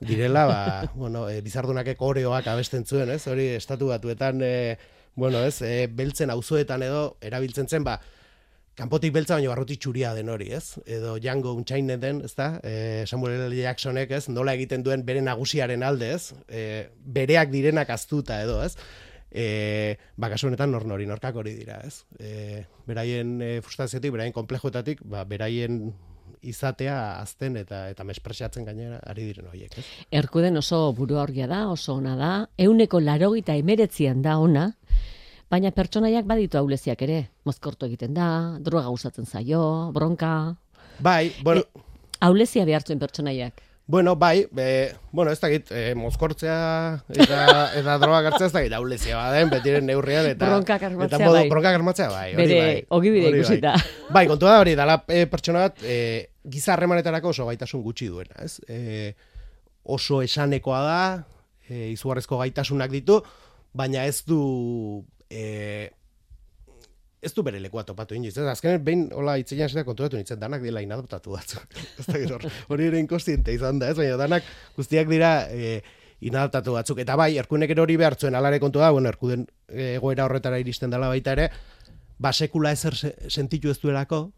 direla, ba, <laughs> bueno, e, bizardunakek oreoak abesten zuen, ez? Hori, estatu batuetan, e, bueno, ez, e, beltzen auzoetan edo, erabiltzen zen, ba, kanpotik beltza baina barrutik txuria den hori, ez? Edo Django Unchained den, ez da? E, Samuel L. Jacksonek, ez? Nola egiten duen bere nagusiaren alde, ez? E, bereak direnak aztuta edo, ez? E, ba, kasu honetan nor nori norkak hori dira, ez? E, beraien e, frustraziotik, beraien komplejoetatik, ba, beraien izatea azten eta eta mespresatzen gainera ari diren horiek, ez? Erkuden oso buru aurgia da, oso ona da, euneko larogita emeretzian da ona, baina pertsonaiak baditu auleziak ere. Mozkortu egiten da, droga usatzen zaio, bronka... Bai, bueno, Aulezia behartzen pertsonaiak. Bueno, bai, be, bueno, ez dakit, e, mozkortzea eta, <laughs> eta droga gartzea ez dakit, aulezia baden, betiren neurrian, eta... Bronkak armatzea eta modu, bai. Bronkak armatzea, bai. hori Bere bai, ogibide hori ikusita. Bai. bai, kontua da hori, dala e, pertsona bat, e, giza harremanetarako oso gaitasun gutxi duena, ez? E, oso esanekoa da, e, izugarrizko gaitasunak ditu, baina ez du e, ez du bere lekua topatu inoiz. Ez azkenen behin hola itzean zera konturatu nintzen danak dela inadaptatu batzu. <laughs> ez da gero, hori ere inkostiente izan da, ez baina danak guztiak dira e, inadaptatu batzuk. Eta bai, erkunek hori behartzuen alare kontu da, bueno, erkuden egoera horretara iristen dela baita ere, ba sekula ezer se, sentitu ez duelako,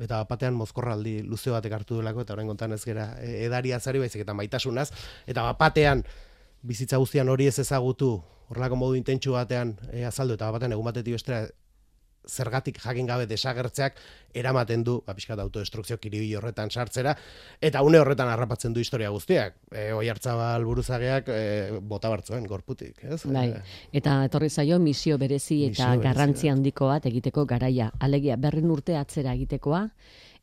eta batean mozkorraldi luze batek hartu duelako, eta orain kontan ez gera e, edaria zari baizik eta maitasunaz, eta batean bizitza guztian hori ez ezagutu, horrelako modu intentsu batean e, azaldu, eta batean egun batetik bestera zergatik jakin gabe desagertzeak eramaten du ba pixkat autodestrukzio kiribili horretan sartzera eta une horretan harrapatzen du historia guztiak. E, oi hartzabal buruzageak e, bota bartzuen gorputik, ez? Bai. Eta etorri zaio misio berezi eta Misio berezi, garrantzi handiko bat egiteko garaia. Alegia berren urte atzera egitekoa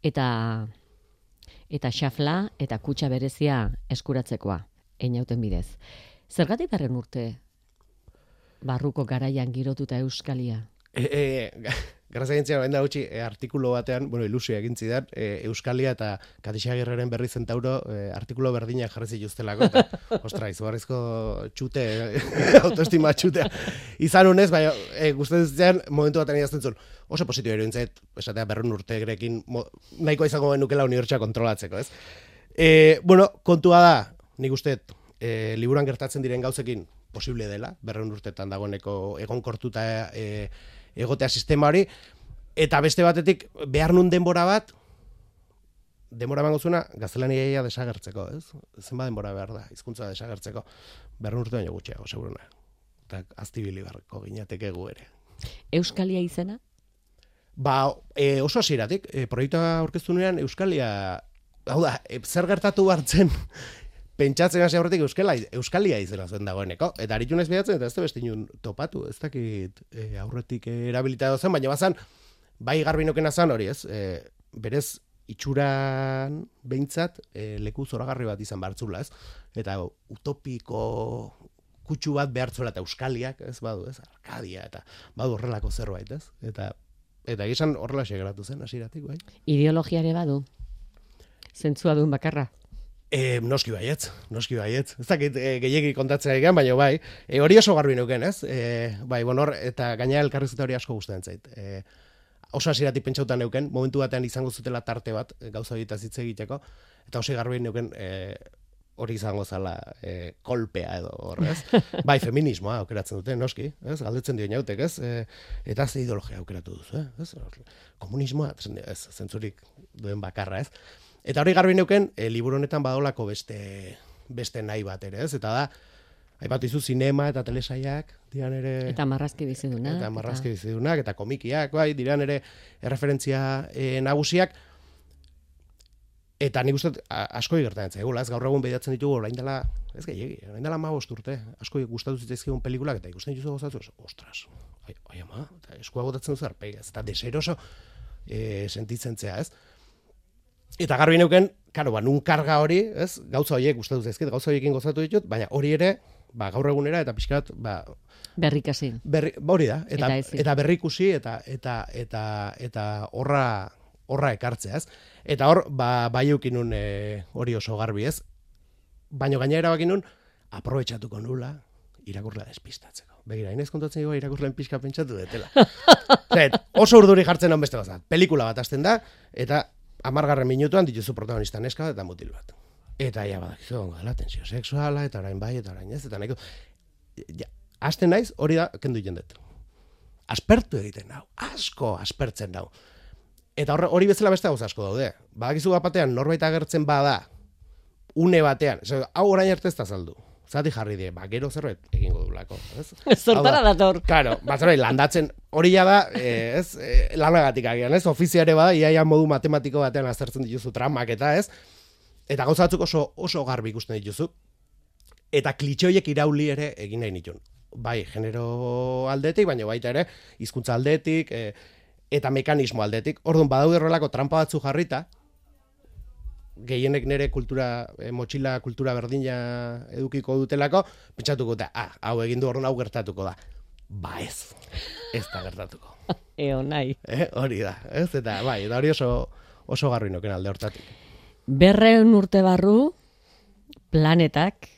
eta eta xafla eta kutxa berezia eskuratzekoa einauten bidez. Zergatik berren urte barruko garaian girotuta Euskalia? E, e, gintzen, <laughs> orain da gutxi, e, artikulu batean, bueno, ilusia egin zidan, e, Euskalia eta Katixagirreren berri zentauro e, artikulo berdinak jarri zituztelako. <laughs> Ostra, izugarrizko txute, <laughs> autoestima txutea. Izan unez, bai, e, guztetzen zian, momentu batean idazten zuen, oso positibo eruditzait, esatea berrun urte grekin, mo, nahiko izango genukela unibertsa kontrolatzeko, ez? E, bueno, kontua da, nik uste, e, liburan gertatzen diren gauzekin posible dela, berrun urtetan dagoeneko egonkortuta e, egotea sistema hori, eta beste batetik behar nun denbora bat, denbora emango zuena gaztelania desagertzeko, ez? Zenba denbora behar da, hizkuntza desagertzeko, berrun urte baino gutxiago, seguruna. Eta aztibili beharko ginateke gu ere. Euskalia izena? Ba, e, oso hasieratik, e, proiektua aurkeztu nuean Euskalia, hau da, e, zer gertatu hartzen pentsatzen hasi aurretik Euskala, Euskalia izena zen dagoeneko. Eta aritu naiz behatzen, eta ez da beste inun topatu, ez dakit e, aurretik erabilita zen, baina bazan, bai garbinokena zan hori ez, e, berez itxuran behintzat e, leku zoragarri bat izan bartzula ez, eta utopiko kutsu bat behartzuela eta Euskaliak, ez badu, ez, Arkadia, eta badu horrelako zerbait, ez, eta eta esan horrela geratu zen hasieratik bai. Ideologiare badu? Zentzua duen bakarra? E, noski baietz, noski baietz. Ez dakit e, gehiegi kontatzea egan, baina bai, e, hori oso garbi nuken, ez? E, bai, bon, hor, eta gaina elkarrizketa hori asko gustatzen zait. E, oso hasieratik pentsautan neuken, momentu batean izango zutela tarte bat, gauza horietaz hitz egiteko, eta oso garbi neuken e, hori izango zala e, kolpea edo horrez. <laughs> bai, feminismoa aukeratzen dute, noski, ez? Galdetzen dio inautek, ez? E, eta ze ideologia aukeratu duzu, eh? ez? Komunismoa, ez, zentzurik duen bakarra, ez? Eta hori garbi neuken, e, liburu honetan badolako beste beste nahi bat ere, ez? Eta da, aipatu izu sinema eta telesaiak, dian ere... Eta marrazki bizidunak. Eta marrazki bizidunak, eta komikiak, bai, diran ere erreferentzia e, nagusiak. Eta nik uste asko gertatzen zaigula, ez gaur egun behidatzen ditugu orain dela, ez gehiagi, orain dela 15 urte, asko gustatu zitzaizkigun pelikulak eta ikusten dituzu gozatu, ostras, ai, ai ama, eskua botatzen duzu arpegi, ez, eta deseroso e, sentitzen zea, ez? Eta garbi neuken, karo, ba, nun karga hori, ez, gauza horiek gustatu zaizkit, gauza horiekin gozatu ditut, baina hori ere, ba, gaur egunera, eta pixkat, ba, Berrikasi. berri, ba, hori da, eta, Eta eta, berrikusi, eta, eta, eta, eta horra, horra ekartzea, ez? Eta hor, ba, bai eukinun e, hori oso garbi, ez? Baina gaina erabaki nun, aprobetxatuko nula, irakurlea despistatzeko. Begira, inez kontatzen goa irakurleen pixka pentsatu detela. <laughs> Zet, oso urduri jartzen hon beste gozat. Pelikula bat hasten da, eta amargarren minutuan dituzu protagonista neska eta mutil bat. Eta ja badakizu, gala, tensio sexuala, eta orain bai, eta orain ez, eta nahiko... Ja, hasten naiz, hori da, kendu jendet. Aspertu egiten nau, asko aspertzen nau. Eta horre, hori bezala beste gauza asko daude. Badakizu bat batean, norbait agertzen bada, une batean, hau orain arte ez da saldu. Zati jarri die, ba, gero zerbait egingo dulako, ez? <laughs> Zortara dator. Claro, batzera landatzen hori ja da, eh, ez, eh, lanagatik agian, ez? Ofiziare bada, iaia modu matematiko batean aztertzen dituzu tramak eta, ez? Eta gauza batzuk oso oso garbi ikusten dituzu. Eta klitxe horiek irauli ere egin nahi nituen. Bai, genero aldetik, baina baita ere, hizkuntza aldetik, e, eta mekanismo aldetik. Orduan, badaude horrelako trampa batzu jarrita, gehienek nire kultura, e, motxila kultura berdina edukiko dutelako, pentsatuko da, ah, hau egin du horren hau gertatuko da. Ba ez, ez da gertatuko. <laughs> Eo nahi. Eh, hori da, ez? Eta bai, eta hori oso, oso garri noken alde hortatik. Berreun urte barru, planetak,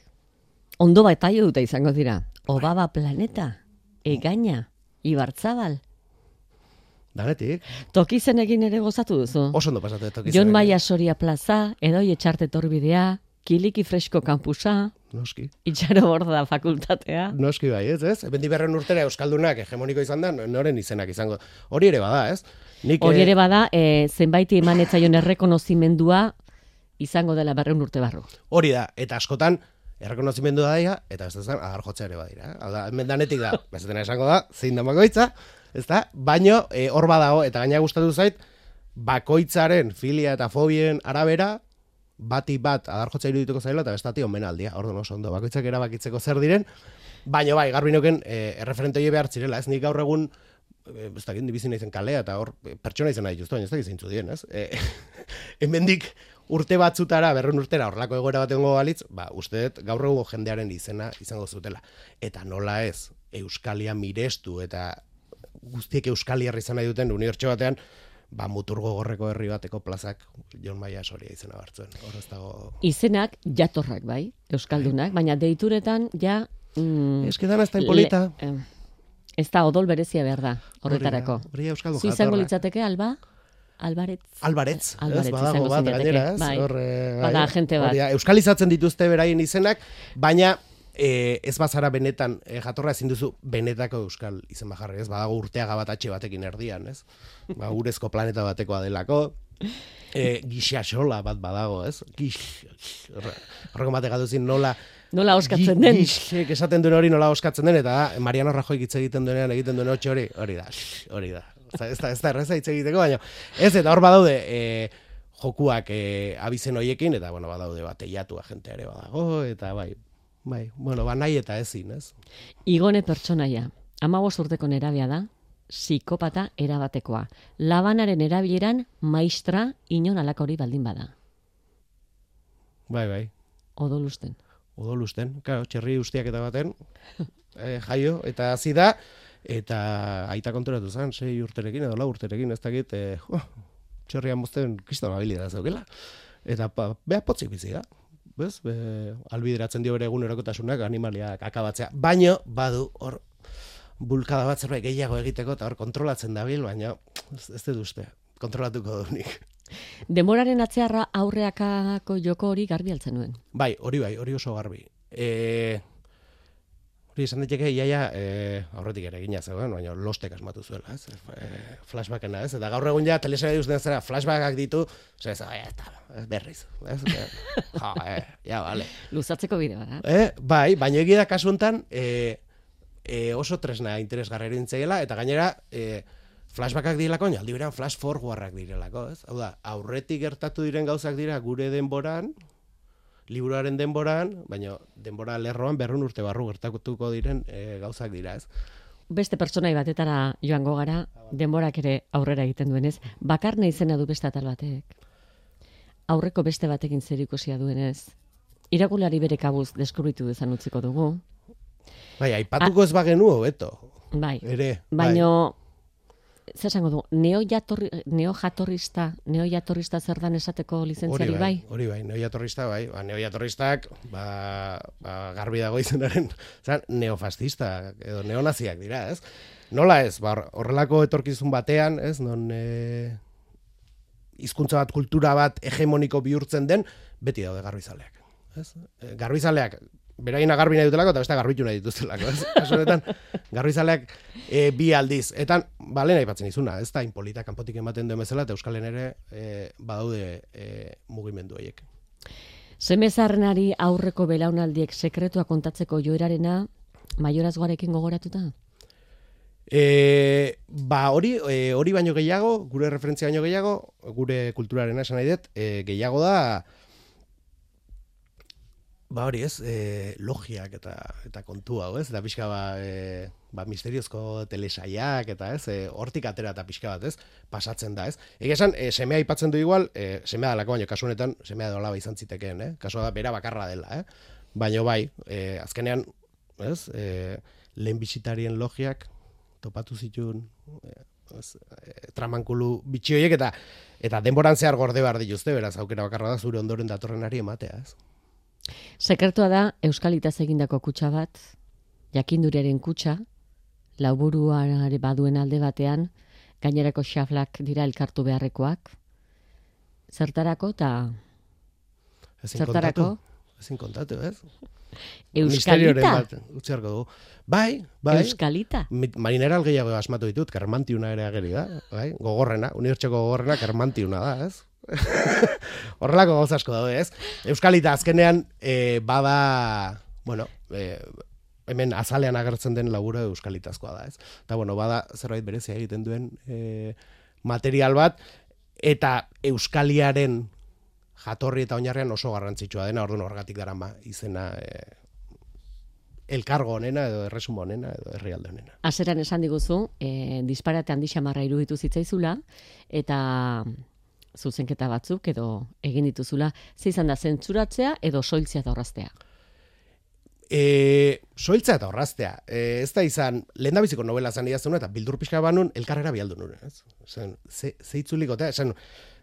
ondo bat dute izango dira. Obaba planeta, egaina, ibartzabal. Danetik, Toki zenekin ere gozatu duzu. oso ondo pasatu etok Jon Maia Soria plaza, edoi etxarte torbidea, kiliki fresko kampusa, Noski. itxaro borda fakultatea. Noski bai, ez, ez? Bendi berren urtera Euskaldunak hegemoniko izan da, noren izenak izango. Hori ere bada, ez? Nik, Hori eh, ere bada, e, zenbaiti eman etzaion errekonozimendua izango dela berreun urte barru. Hori da, eta askotan, errekonozimendu da daia, eta ez da, agar ere badira. Hau da, hemen danetik da, <laughs> bezetena esango da, zein da bakoitza, ez da? Baino, e, hor badago, eta gaina gustatu zait, bakoitzaren filia eta fobien arabera, bati bat adar jotzea irudituko zaila, eta bestati omenaldia, orduan oso ondo, bakoitzak erabakitzeko zer diren, baino bai, garbinoken, e, erreferente hori behar zirela, ez nik gaur egun, e, ez dakit, bizi naizen kalea, eta hor, pertsona izan nahi baina ez dakit zeintzu dien, ez? E, <laughs> hemendik urte batzutara, berrun urtera, horrelako egoera bat egongo balitz, ba, uste dut gaur egun jendearen izena izango zutela. Eta nola ez, Euskalia mirestu eta guztiek Euskaliar izan nahi duten unibertsio batean, ba, muturgo gorreko herri bateko plazak Jon Maia Soria izena hartzen. Hor ez dago... Izenak jatorrak bai, euskaldunak, baina deituretan ja... Mm, dana ez da impolita. le- eh, ez da odol berezia behar da, horretarako. Hori Euskaldun Zu izango jatorra. litzateke, alba? Albaretz? Albaretz, Albaretz ez, badago bat, gainera, ez? bai. Hor, eh, Bada agente bat. Euskalizatzen dituzte beraien izenak, baina e, ez bazara benetan, e, jatorra ezin duzu benetako euskal izen bajarri, ez? Badago urteaga bat atxe batekin erdian, ez? Ba, urezko planeta batekoa delako, e, gisa sola bat badago, ez? Gix, horre- horreko batek gaduzin nola Nola oskatzen den? Gixek esaten duen hori nola oskatzen den, eta Mariano Rajoy hitz egiten duenean egiten duen hotxe hori, hori da, hori da. Oza, Ez da, ez da erreza hitz egiteko, baina ez, eta hor badaude e, jokuak e, abizen hoiekin, eta bueno, badaude bat eiatua jente ere badago, eta bai, bai, bueno, ba nahi eta ezin, ez? Igone pertsonaia, amabos urteko nerabia da, psikopata erabatekoa. Labanaren erabileran maistra inon alakori baldin bada. Bai, bai, Odolusten. odolusten, claro, txerri ustiak eta baten, <laughs> e, jaio, eta hasi da, eta aita konturatu zen, sei urterekin edo lau urterekin, ez dakit, e, jo, txerrian mozten kriston habilidad zeukela. Eta pa, beha potzik bizi da. Bez? Be, albideratzen dio bere egunerokotasunak animaliak akabatzea. Baino, badu, hor, bulkada bat zerbait gehiago egiteko, eta hor kontrolatzen dabil, baina ez, ez dut uste, kontrolatuko du nik. Demoraren atzearra aurreakako joko hori garbi altzen nuen. Bai, hori bai, hori oso garbi. E, hori esan daiteke iaia e, aurretik ere egina zegoen, baina lostek asmatu zuela, ez? E, flashbackena, ez? Eta gaur egun ja telesaia duzten zera flashbackak ditu, ez, eta, ez, berriz, ez? Ja, e, ja, vale. Luzatzeko bide bada. E, bai, baina egia da kasu honetan, e, e, oso tresna interesgarri erintzeiela, eta gainera, e, flashbackak direlako, aldi berean flash forwardrak direlako, ez? Hau da, aurretik gertatu diren gauzak dira gure denboran, liburuaren denboran, baina denbora lerroan berrun urte barru gertatuko diren e, gauzak dira, ez? Beste pertsonai batetara joango gara, denborak ere aurrera egiten duenez, bakarne izena du beste atal batek. Aurreko beste batekin zer ikusia duenez, irakulari bere kabuz deskubritu dezan utziko dugu. Bai, aipatuko ez bagenu hobeto. Bai, Ere, bai. Zer esango du, neojatorri, neojatorrista, neojatorrista zer dan esateko lizentziari bai, bai? hori bai, neojatorrista bai, ba, neojatorristak, ba, ba, garbi dago izenaren, zan, neofascista, edo neonaziak dira, ez? Nola ez, ba, hor- horrelako etorkizun batean, ez, non e, hizkuntza bat, kultura bat hegemoniko bihurtzen den, beti daude garbizaleak, ez? E, garbizaleak, beraina garbi nahi dutelako, eta beste garbitu nahi dituztelako, ez? <laughs> Kasu honetan, garbizaleak e, bi aldiz, eta, ba, lehen aipatzen izuna, ez da, inpolita kanpotik ematen duen bezala, eta Euskalen ere e, badaude e, mugimendu horiek. Semezarrenari aurreko belaunaldiek sekretua kontatzeko joerarena maiorazgoarekin gogoratuta? E, ba hori e, hori baino gehiago, gure referentzia baino gehiago, gure kulturarena esan nahi dut, e, gehiago da ba hori ez, e, logiak eta eta kontu hau, ez? Eta pixka ba, e, ba misteriozko telesaiak eta ez, e, hortik atera eta pixka bat, ez? Pasatzen da, ez? Egia esan, e, semea aipatzen du igual, e, semea dalako baino kasu honetan semea da olaba izan zitekeen, eh? Kasua da bera bakarra dela, eh? Baino bai, e, azkenean, ez? E, lehen bisitarien logiak topatu zituen eh, ez, eh, tramankulu bitxi horiek eta eta denboran zehar gorde behar dituzte, beraz aukera bakarra da zure ondoren datorrenari ematea, ez? Sekretua da Euskalitaz egindako kutsa bat, jakinduriaren kutsa, lauburuare baduen alde batean, gainerako xaflak dira elkartu beharrekoak, zertarako eta Ezin zertarako kontatu, Ezin kontatu, ez? Euskalita. Misterioren bat, utzi beharko dugu. Bai, bai. Euskalita. Marineral gehiago asmatu ditut, kermantiuna ere ageri da, bai? Gogorrena, unibertsoko gogorrena kermantiuna da, ez? <laughs> Horrelako gauza asko daude, ez? Euskalita azkenean e, bada, bueno, e, hemen azalean agertzen den labura euskalitazkoa da, ez? Eta bueno, bada zerbait berezia egiten duen e, material bat, eta euskaliaren jatorri eta oinarrian oso garrantzitsua dena, orduan horgatik darama izena e, elkargo honena edo erresumo honena edo herrialde honena. Azeran esan diguzu, e, disparate handi xamarra iruditu zitzaizula, eta zuzenketa batzuk edo egin dituzula, ze izan da zentzuratzea edo soiltzea eta horraztea. E, soiltza eta horraztea. E, ez da izan, lehen novela zan idazten eta bildur pixka banun, elkarrera bialdu nuen. Ez? Zen, ze, ze itzuliko, eta esan,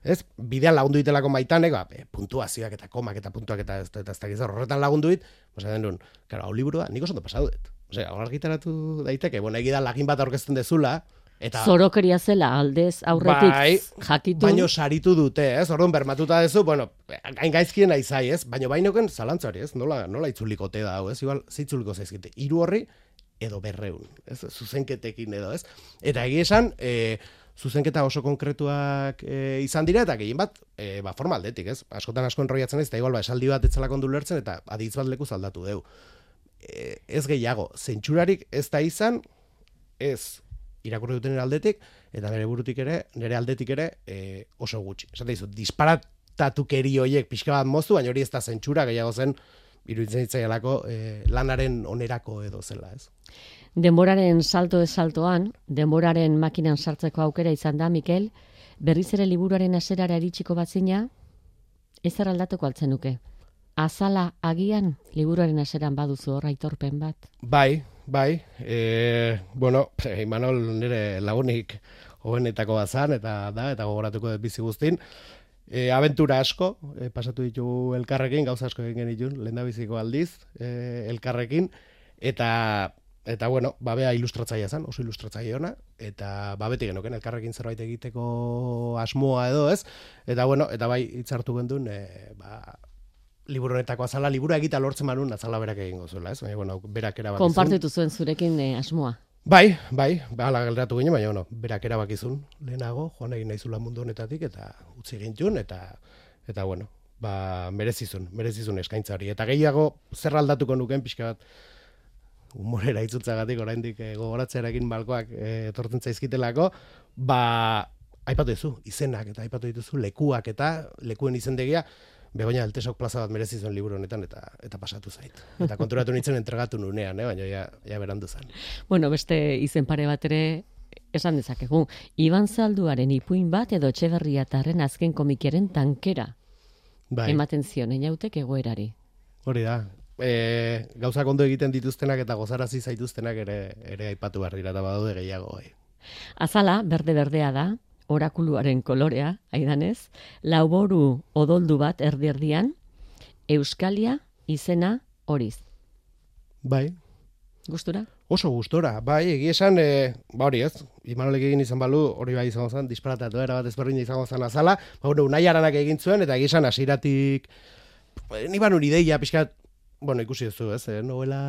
ez, bidean lagundu ditelako maitanek, ba, e, puntuazioak eta komak eta puntuak eta ez, eta ez dakiz horretan lagundu dit, oza, den duen, karo, hau liburua, nik oso ondo pasau dut. Osea, hor argitaratu daiteke, bueno, egida lagin bat aurkezten dezula, eta... Zorokeria zela aldez aurretik Bai, jakitu. Baino saritu dute, ez? Orduan bermatuta dezu, bueno, gain gaizkien aizai, ez? Baino bainoken zalantzari, ez? Nola, nola itzuliko te da, ez? Igual, zeitzuliko zaizkite. Hiru horri edo berreun, ez? Zuzenketekin edo, ez? Eta egia esan, e, zuzenketa oso konkretuak e, izan dira, eta gehien bat, e, ba, forma aldetik, ez? Askotan asko enroiatzen ez, eta igual, ba, esaldi bat etzalak ondu lertzen, eta aditz bat leku zaldatu deu. E, ez gehiago, zentsurarik ez da izan, ez irakurri duten aldetik, eta nire burutik ere, nire aldetik ere, e, oso gutxi. Esaten dizut, disparatatukeri hoiek pixka bat moztu, baina hori ez da zentsura gehiago zen, iruditzen zitzaielako e, lanaren onerako edo zela, ez? Denboraren salto ez saltoan, denboraren makinan sartzeko aukera izan da, Mikel, berriz ere liburuaren aserara eritxiko batzina, ez aldatuko altzen nuke. Azala agian liburuaren aseran baduzu hor aitorpen bat. Bai, bai, e, bueno, Imanol nire lagunik hobenetako bazan, eta da, eta gogoratuko dut bizi guztin, E, aventura asko, e, pasatu ditugu elkarrekin, gauza asko egin genitun, lehen biziko aldiz, e, elkarrekin, eta, eta bueno, babea ilustratzaia zen, oso ilustratzaia ona, eta babeti genoken elkarrekin zerbait egiteko asmoa edo ez, eta bueno, eta bai hitzartu gendun, e, ba, liburu honetako azala, libura egita lortzen manun azala berak egingo zuela, ez? Baina, bueno, berak erabaki zuen. Konpartitu zuen zurekin eh, asmoa. Bai, bai, bala gelderatu ginen, baina bueno, berak erabakizun lehenago, joan egin naizula mundu honetatik eta utzi gintun eta eta bueno, ba merezizun, merezizun eskaintza hori. Eta gehiago zer aldatuko nuken pixka bat humorera itzutzagatik oraindik e, gogoratzearekin balkoak e, etortzen zaizkitelako, ba aipatu duzu izenak eta aipatu dituzu lekuak eta lekuen izendegia Begoña Altesok plaza bat merezi zuen liburu honetan eta eta pasatu zait. Eta konturatu nintzen entregatu nunean, eh, baina ja, ja berandu zen. Bueno, beste izen pare bat ere esan dezakegu. Iban Zalduaren ipuin bat edo Etxeberriatarren azken komikiaren tankera Bai. ematen zion einautek egoerari. Hori da. E, gauzak ondo egiten dituztenak eta gozarazi zaituztenak ere ere aipatu behar dira eta badaude gehiago. Bai. Azala berde-berdea da, orakuluaren kolorea, aidanez, lauboru odoldu bat erdi-erdian, Euskalia izena horiz. Bai. Gustura? Oso gustora, bai, egia esan, e, ba hori ez, Imanolek egin izan balu, hori bai izango zen, disparatatu era bat ezberdin izango zen azala, ba, bueno, unai aranak egin zuen, eta egia esan, hasieratik ni banun ideia, pixkat, bueno, ikusi duzu, ez, eh, novela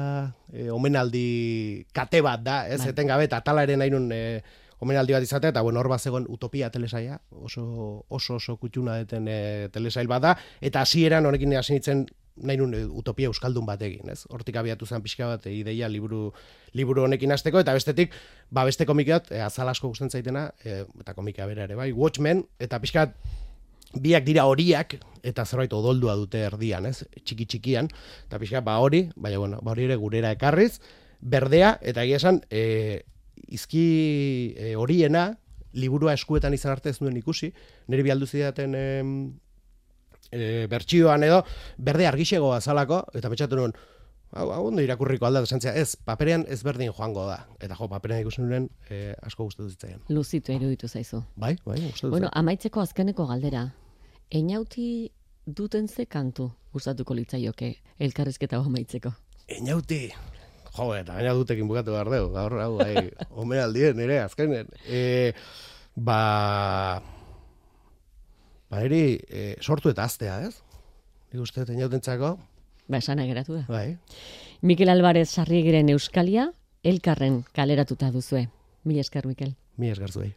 eh, omenaldi kate bat da, ez, Bai. etengabe, eta tala ere nahi nun eh, omenaldi bat izatea, eta bueno, hor bat utopia telesaia, oso oso, oso kutxuna deten eh, telesail bat da, eta hasieran honekin hasi nintzen nahi nun eh, utopia euskaldun bat egin, ez? Hortik abiatu zen pixka bat eh, ideia liburu liburu honekin hasteko eta bestetik ba beste komikat e, azal asko gusten zaitena e, eta komika bera ere bai Watchmen eta pixka biak dira horiak eta zerbait odoldua dute erdian, ez? Txiki txikian eta pixka ba hori, baina bueno, ba hori ere gurera ekarriz, berdea eta egia esan e, izki e, horiena liburua eskuetan izan arte ez nuen ikusi, nire bialdu zidaten em, e, bertsioan edo, berde argixego azalako, eta betxatu nuen, hau, hau ondo irakurriko alda, esantzia, ez, paperean ez berdin joango da. Eta jo, paperean ikusi nuen, e, asko gustatu zitzaian. Luzitu iruditu zaizu. Bai, bai, gustatu Bueno, amaitzeko azkeneko galdera. Einauti duten ze kantu gustatuko litzaioke elkarrizketa amaitzeko. Inauti, jo, eta gaina dutekin bukatu behar dugu, gaur hau, bai, <laughs> omenaldien, nire, azkenen. E, ba, ba, eri, e, sortu eta aztea, ez? Nik uste dut inautentzako, Ba, esana geratu da. bai, Mikel Alvarez Sarriegiren Euskalia, elkarren kaleratuta duzue. Mila esker, Mikel. mi esgarzuei.